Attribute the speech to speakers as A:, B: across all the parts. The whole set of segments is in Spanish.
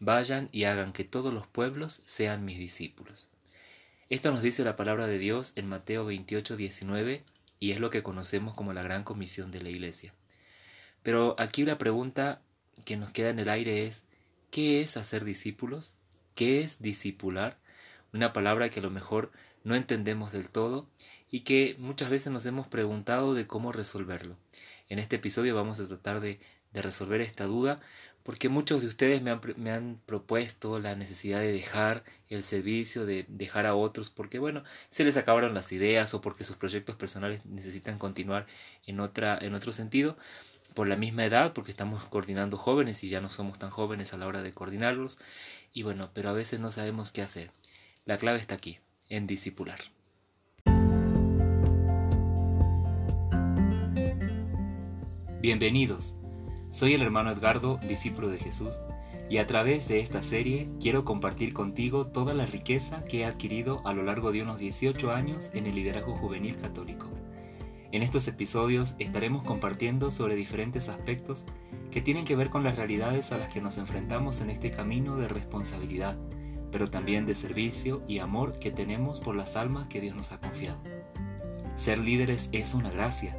A: vayan y hagan que todos los pueblos sean mis discípulos. Esto nos dice la palabra de Dios en Mateo 28, 19 y es lo que conocemos como la gran comisión de la iglesia. Pero aquí la pregunta que nos queda en el aire es, ¿qué es hacer discípulos? ¿Qué es discipular? Una palabra que a lo mejor no entendemos del todo y que muchas veces nos hemos preguntado de cómo resolverlo. En este episodio vamos a tratar de, resolver esta duda porque muchos de ustedes me han, me han, propuesto la necesidad de dejar el servicio, de dejar a otros, porque bueno, se les acabaron las ideas o porque sus proyectos personales necesitan continuar en, otra, en otro sentido, por la misma edad, porque estamos coordinando jóvenes y ya no somos tan jóvenes a la hora de coordinarlos, y bueno, pero a veces no sabemos qué hacer. La clave está aquí, en discipular. Bienvenidos. Soy el hermano Edgardo, discípulo de Jesús, y a través de esta serie quiero compartir contigo toda la riqueza que he adquirido a lo largo de unos 18 años en el liderazgo juvenil católico. En estos episodios estaremos compartiendo sobre diferentes aspectos que tienen que ver con las realidades a las que nos enfrentamos en este camino de responsabilidad, pero también de servicio y amor que tenemos por las almas que Dios nos ha confiado. Ser líderes es una gracia,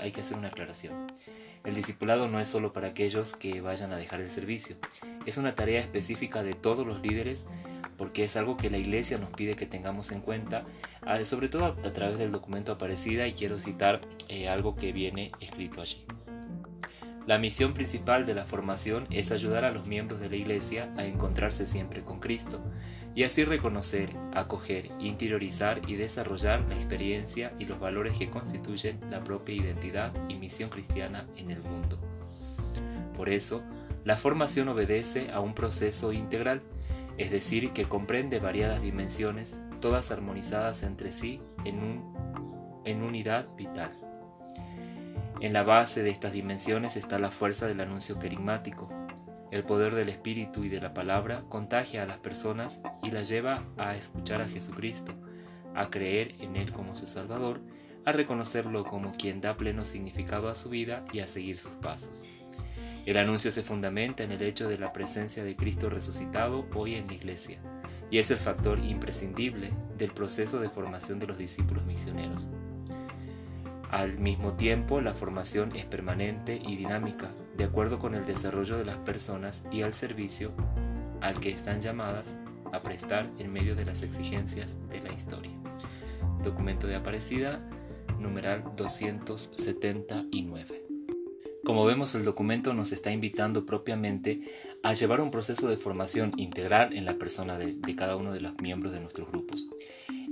A: Hay que hacer una aclaración. El discipulado no es solo para aquellos que vayan a dejar el servicio, es una tarea específica de todos los líderes porque es algo que la iglesia nos pide que tengamos en cuenta, sobre todo a través del documento Aparecida y quiero citar eh, algo que viene escrito allí. La misión principal de la formación es ayudar a los miembros de la Iglesia a encontrarse siempre con Cristo y así reconocer, acoger, interiorizar y desarrollar la experiencia y los valores que constituyen la propia identidad y misión cristiana en el mundo. Por eso, la formación obedece a un proceso integral, es decir, que comprende variadas dimensiones, todas armonizadas entre sí en, un, en unidad vital. En la base de estas dimensiones está la fuerza del anuncio querigmático. El poder del Espíritu y de la palabra contagia a las personas y las lleva a escuchar a Jesucristo, a creer en Él como su Salvador, a reconocerlo como quien da pleno significado a su vida y a seguir sus pasos. El anuncio se fundamenta en el hecho de la presencia de Cristo resucitado hoy en la Iglesia, y es el factor imprescindible del proceso de formación de los discípulos misioneros. Al mismo tiempo, la formación es permanente y dinámica, de acuerdo con el desarrollo de las personas y al servicio al que están llamadas a prestar en medio de las exigencias de la historia. Documento de Aparecida, numeral 279. Como vemos, el documento nos está invitando propiamente a llevar un proceso de formación integral en la persona de, de cada uno de los miembros de nuestros grupos.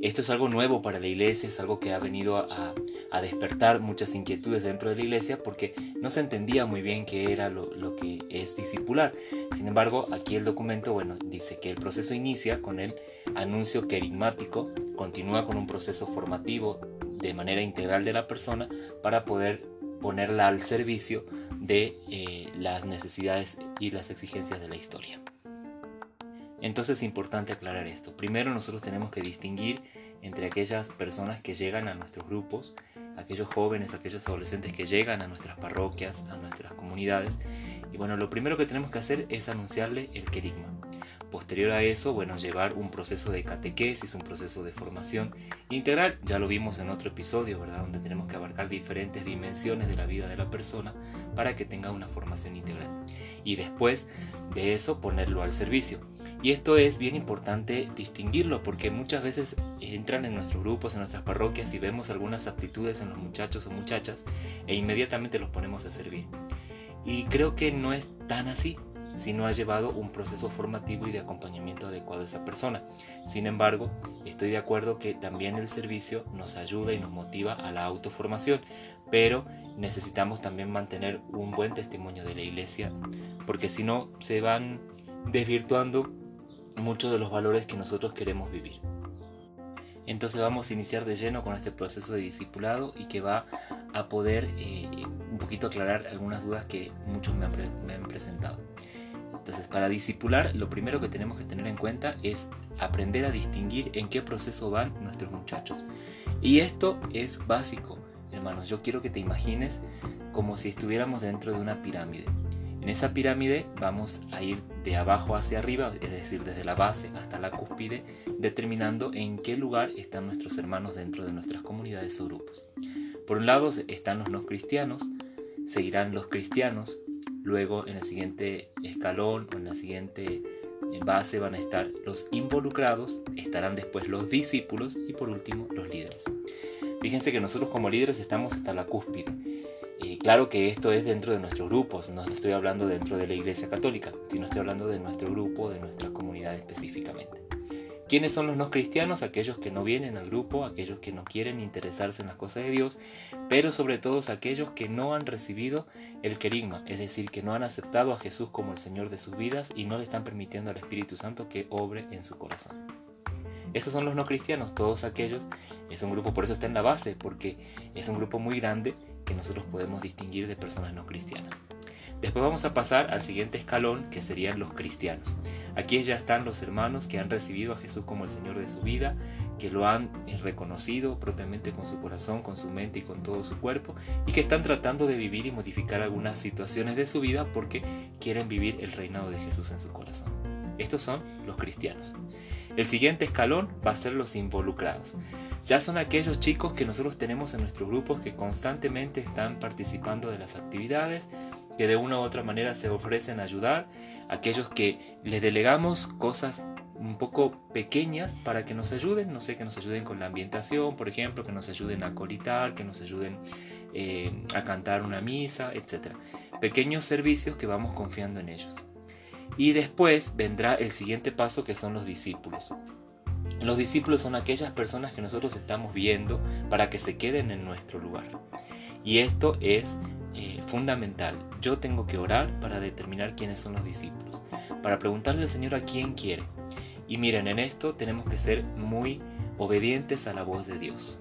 A: Esto es algo nuevo para la iglesia, es algo que ha venido a, despertar muchas inquietudes dentro de la iglesia porque no se entendía muy bien qué era lo, que es discipular. Sin embargo, aquí el documento, bueno, dice que el proceso inicia con el anuncio querigmático, continúa con un proceso formativo de manera integral de la persona para poder ponerla al servicio de eh, las necesidades y las exigencias de la historia. Entonces es importante aclarar esto. Primero nosotros tenemos que distinguir entre aquellas personas que llegan a nuestros grupos, aquellos jóvenes, aquellos adolescentes que llegan a nuestras parroquias, a nuestras comunidades. Y bueno, lo primero que tenemos que hacer es anunciarle el querigma. Posterior a eso, bueno, llevar un proceso de catequesis, un proceso de formación integral, ya lo vimos en otro episodio, ¿verdad? Donde tenemos que abarcar diferentes dimensiones de la vida de la persona para que tenga una formación integral. Y después de eso, ponerlo al servicio. Y esto es bien importante distinguirlo porque muchas veces entran en nuestros grupos, en nuestras parroquias y vemos algunas aptitudes en los muchachos o muchachas e inmediatamente los ponemos a servir. Y creo que no es tan así. Si no ha llevado un proceso formativo y de acompañamiento adecuado a esa persona. Sin embargo, estoy de acuerdo que también el servicio nos ayuda y nos motiva a la autoformación, pero necesitamos también mantener un buen testimonio de la iglesia, porque si no se van desvirtuando muchos de los valores que nosotros queremos vivir. Entonces vamos a iniciar de lleno con este proceso de discipulado y que va a poder eh, un poquito aclarar algunas dudas que muchos me han, presentado. Entonces para discipular lo primero que tenemos que tener en cuenta es aprender a distinguir en qué proceso van nuestros muchachos. Y esto es básico, hermanos. Yo quiero que te imagines como si estuviéramos dentro de una pirámide. En esa pirámide vamos a ir de abajo hacia arriba, es decir, desde la base hasta la cúspide, determinando en qué lugar están nuestros hermanos dentro de nuestras comunidades o grupos. Por un lado están los no cristianos, seguirán los cristianos, luego en el siguiente escalón o en la siguiente base van a estar los involucrados, estarán después los discípulos y por último los líderes. Fíjense que nosotros como líderes estamos hasta la cúspide y claro que esto es dentro de nuestro grupo, no estoy hablando dentro de la Iglesia Católica, sino estoy hablando de nuestro grupo, de nuestra comunidad específicamente. ¿Quiénes son los no cristianos? Aquellos que no vienen al grupo, aquellos que no quieren interesarse en las cosas de Dios, pero sobre todo aquellos que no han recibido el querigma, es decir, que no han aceptado a Jesús como el Señor de sus vidas y no le están permitiendo al Espíritu Santo que obre en su corazón. Esos son los no cristianos, todos aquellos, es un grupo, por eso está en la base, porque es un grupo muy grande que nosotros podemos distinguir de personas no cristianas. Después vamos a pasar al siguiente escalón, que serían los cristianos. Aquí ya están los hermanos que han recibido a Jesús como el Señor de su vida, que lo han eh, reconocido propiamente con su corazón, con su mente y con todo su cuerpo, y que están tratando de vivir y modificar algunas situaciones de su vida porque quieren vivir el reinado de Jesús en su corazón. Estos son los cristianos. El siguiente escalón va a ser los involucrados. Ya son aquellos chicos que nosotros tenemos en nuestros grupos que constantemente están participando de las actividades, que de una u otra manera se ofrecen a ayudar, aquellos que les delegamos cosas un poco pequeñas para que nos ayuden, no sé, que nos ayuden con la ambientación, por ejemplo, que nos ayuden a coritar, que nos ayuden eh, a cantar una misa, etc. Pequeños servicios que vamos confiando en ellos. Y después vendrá el siguiente paso que son los discípulos. Los discípulos son aquellas personas que nosotros estamos viendo para que se queden en nuestro lugar. Y esto es eh, fundamental. Yo tengo que orar para determinar quiénes son los discípulos, para preguntarle al Señor a quién quiere. Y miren, en esto tenemos que ser muy obedientes a la voz de Dios.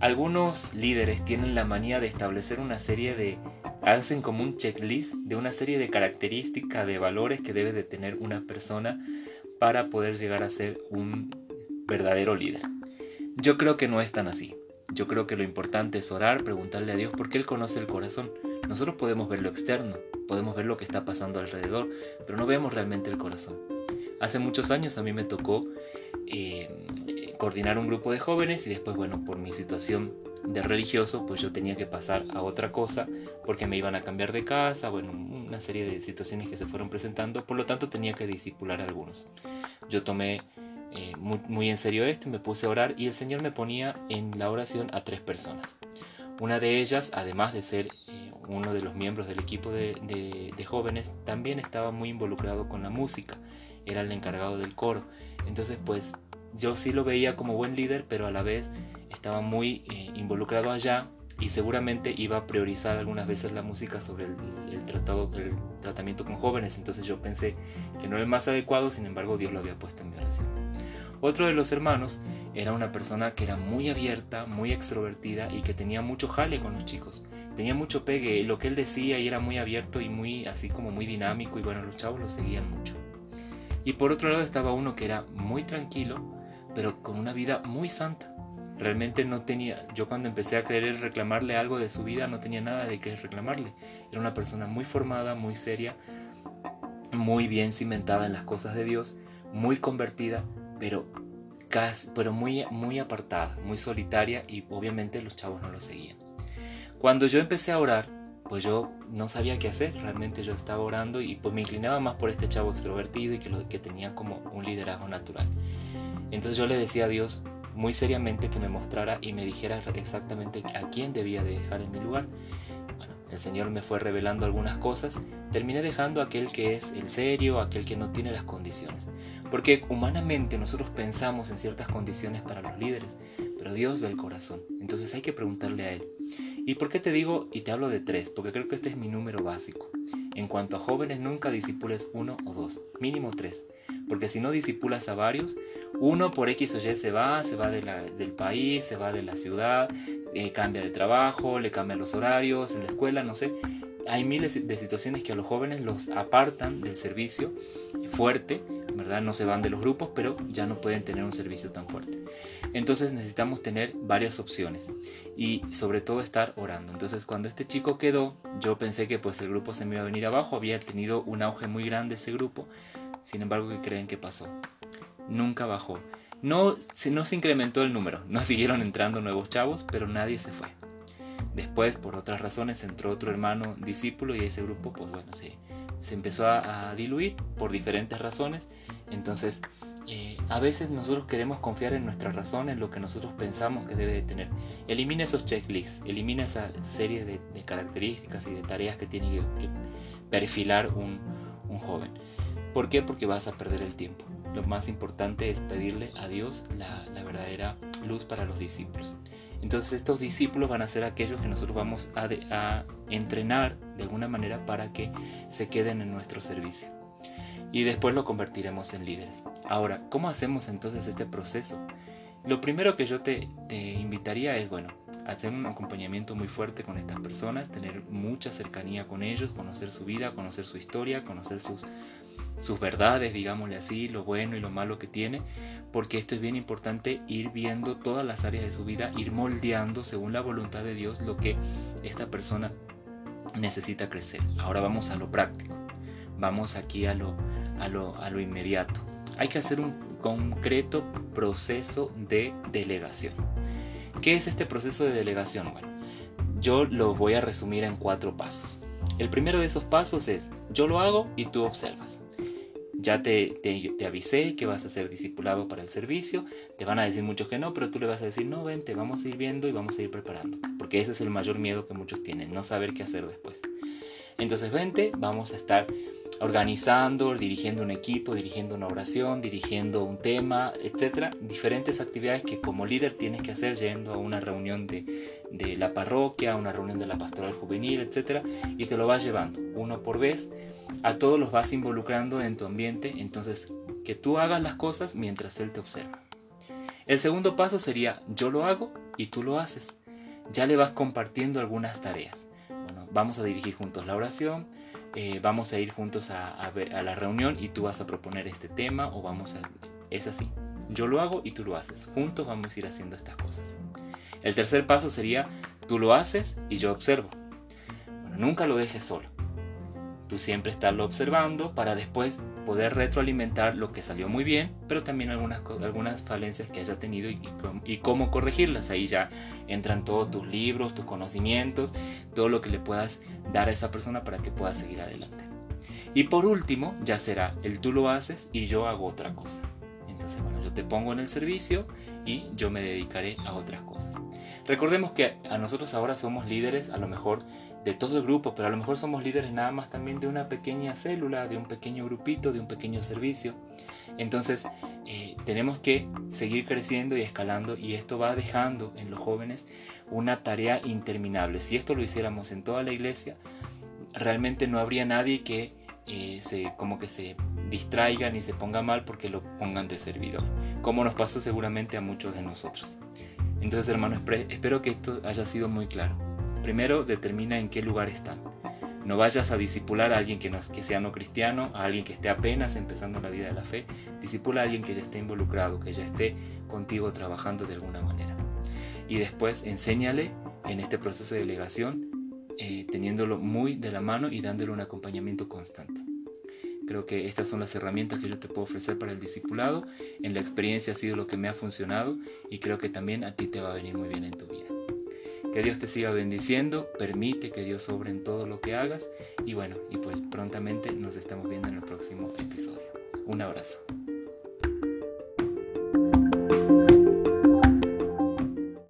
A: Algunos líderes tienen la manía de establecer una serie de hacen como un checklist de una serie de características, de valores que debe de tener una persona para poder llegar a ser un verdadero líder. Yo creo que no es tan así. Yo creo que lo importante es orar, preguntarle a Dios porque Él conoce el corazón. Nosotros podemos ver lo externo, podemos ver lo que está pasando alrededor, pero no vemos realmente el corazón. Hace muchos años a mí me tocó eh, coordinar un grupo de jóvenes y después, bueno, por mi situación de religioso, pues yo tenía que pasar a otra cosa porque me iban a cambiar de casa, bueno, una serie de situaciones que se fueron presentando, por lo tanto tenía que discipular a algunos. Yo tomé eh, muy, en serio esto me puse a orar y el Señor me ponía en la oración a tres personas. Una de ellas, además de ser eh, uno de los miembros del equipo de, de jóvenes, también estaba muy involucrado con la música, era el encargado del coro. Entonces, pues yo sí lo veía como buen líder, pero a la vez estaba muy eh, involucrado allá y seguramente iba a priorizar algunas veces la música sobre el, tratado, el tratamiento con jóvenes. Entonces yo pensé que no era el más adecuado, sin embargo Dios lo había puesto en mi oración. Otro de los hermanos era una persona que era muy abierta, muy extrovertida y que tenía mucho jale con los chicos. Tenía mucho pegue, lo que él decía y era muy abierto y muy así como muy dinámico y bueno, los chavos lo seguían mucho. Y por otro lado estaba uno que era muy tranquilo, pero con una vida muy santa. Realmente no tenía, yo cuando empecé a querer reclamarle algo de su vida, no tenía nada de qué reclamarle. Era una persona muy formada, muy seria, muy bien cimentada en las cosas de Dios, muy convertida, pero, casi, pero muy, muy apartada, muy solitaria y obviamente los chavos no lo seguían. Cuando yo empecé a orar, pues yo no sabía qué hacer, realmente yo estaba orando y pues me inclinaba más por este chavo extrovertido y que, lo, que tenía como un liderazgo natural. Entonces yo le decía a Dios muy seriamente que me mostrara y me dijera exactamente a quién debía de dejar en mi lugar. Bueno, el Señor me fue revelando algunas cosas, terminé dejando aquel que es el serio, aquel que no tiene las condiciones. Porque humanamente nosotros pensamos en ciertas condiciones para los líderes, pero Dios ve el corazón. Entonces hay que preguntarle a Él. ¿Y por qué te digo y te hablo de tres? Porque creo que este es mi número básico. En cuanto a jóvenes, nunca disipules uno o dos, mínimo tres. Porque si no disipulas a varios, uno por X o Y se va, se va del país, se va de la ciudad, eh, cambia de trabajo, le cambian los horarios en la escuela, no sé. Hay miles de situaciones que a los jóvenes los apartan del servicio fuerte, ¿verdad? No se van de los grupos, pero ya no pueden tener un servicio tan fuerte. Entonces necesitamos tener varias opciones y sobre todo estar orando. Entonces cuando este chico quedó, yo pensé que pues el grupo se me iba a venir abajo, había tenido un auge muy grande ese grupo. Sin embargo, ¿qué creen que pasó? Nunca bajó. No, no se incrementó el número, no siguieron entrando nuevos chavos, pero nadie se fue. Después, por otras razones, entró otro hermano discípulo y ese grupo, pues bueno, se, se empezó a, a diluir por diferentes razones. Entonces, eh, a veces nosotros queremos confiar en nuestra razón, en lo que nosotros pensamos que debe de tener. Elimina esos checklists, elimina esa serie de, características y de tareas que tiene que, perfilar un, joven. ¿Por qué? Porque vas a perder el tiempo. Lo más importante es pedirle a Dios la, verdadera luz para los discípulos. Entonces estos discípulos van a ser aquellos que nosotros vamos a, a entrenar de alguna manera para que se queden en nuestro servicio y después lo convertiremos en líderes. Ahora, ¿cómo hacemos entonces este proceso? Lo primero que yo te, invitaría es, bueno, hacer un acompañamiento muy fuerte con estas personas, tener mucha cercanía con ellos, conocer su vida, conocer su historia, conocer sus, sus verdades, digámosle así, lo bueno y lo malo que tiene, porque esto es bien importante ir viendo todas las áreas de su vida, ir moldeando según la voluntad de Dios lo que esta persona necesita crecer. Ahora vamos a lo práctico, vamos aquí a lo, a lo, inmediato. Hay que hacer un concreto proceso de delegación. ¿Qué es este proceso de delegación? Bueno, yo lo voy a resumir en cuatro pasos. El primero de esos pasos es, yo lo hago y tú observas. Ya te, te, avisé que vas a ser discipulado para el servicio, te van a decir muchos que no, pero tú le vas a decir, no, vente, vamos a ir viendo y vamos a ir preparando. Porque ese es el mayor miedo que muchos tienen, no saber qué hacer después. Entonces vente, vamos a estar organizando, dirigiendo un equipo, dirigiendo una oración, dirigiendo un tema, etcétera, diferentes actividades que como líder tienes que hacer yendo a una reunión de, la parroquia, una reunión de la pastoral juvenil, etcétera, y te lo vas llevando uno por vez, a todos los vas involucrando en tu ambiente, entonces que tú hagas las cosas mientras él te observa. El segundo paso sería yo lo hago y tú lo haces. Ya le vas compartiendo algunas tareas. Bueno, vamos a dirigir juntos la oración, eh, vamos a ir juntos a, la reunión y tú vas a proponer este tema o vamos a... Es así. Yo lo hago y tú lo haces. Juntos vamos a ir haciendo estas cosas. El tercer paso sería, tú lo haces y yo observo. Nunca lo dejes solo. Tú siempre estarlo observando para después poder retroalimentar lo que salió muy bien, pero también algunas, algunas falencias que haya tenido y, y, cómo corregirlas. Ahí ya entran todos tus libros, tus conocimientos, todo lo que le puedas dar a esa persona para que pueda seguir adelante. Y por último, ya será el tú lo haces y yo hago otra cosa. Entonces, bueno, yo te pongo en el servicio y yo me dedicaré a otras cosas. Recordemos que a nosotros ahora somos líderes, a lo mejor de todo el grupo, pero a lo mejor somos líderes nada más también de una pequeña célula, de un pequeño grupito, de un pequeño servicio. Entonces eh, tenemos que seguir creciendo y escalando y esto va dejando en los jóvenes una tarea interminable. Si esto lo hiciéramos en toda la iglesia, realmente no habría nadie que eh, se, como que se distraiga ni se ponga mal porque lo pongan de servidor, como nos pasó seguramente a muchos de nosotros. Entonces, hermano, espero que esto haya sido muy claro. Primero, determina en qué lugar están. No vayas a disipular a alguien que, no, que sea no cristiano, a alguien que esté apenas empezando la vida de la fe. Disipula a alguien que ya esté involucrado, que ya esté contigo trabajando de alguna manera. Y después enséñale en este proceso de delegación, eh, teniéndolo muy de la mano y dándole un acompañamiento constante. Creo que estas son las herramientas que yo te puedo ofrecer para el discipulado. En la experiencia ha sido lo que me ha funcionado y creo que también a ti te va a venir muy bien en tu vida. Que Dios te siga bendiciendo, permite que Dios sobre en todo lo que hagas y bueno, y pues prontamente nos estamos viendo en el próximo episodio. Un abrazo.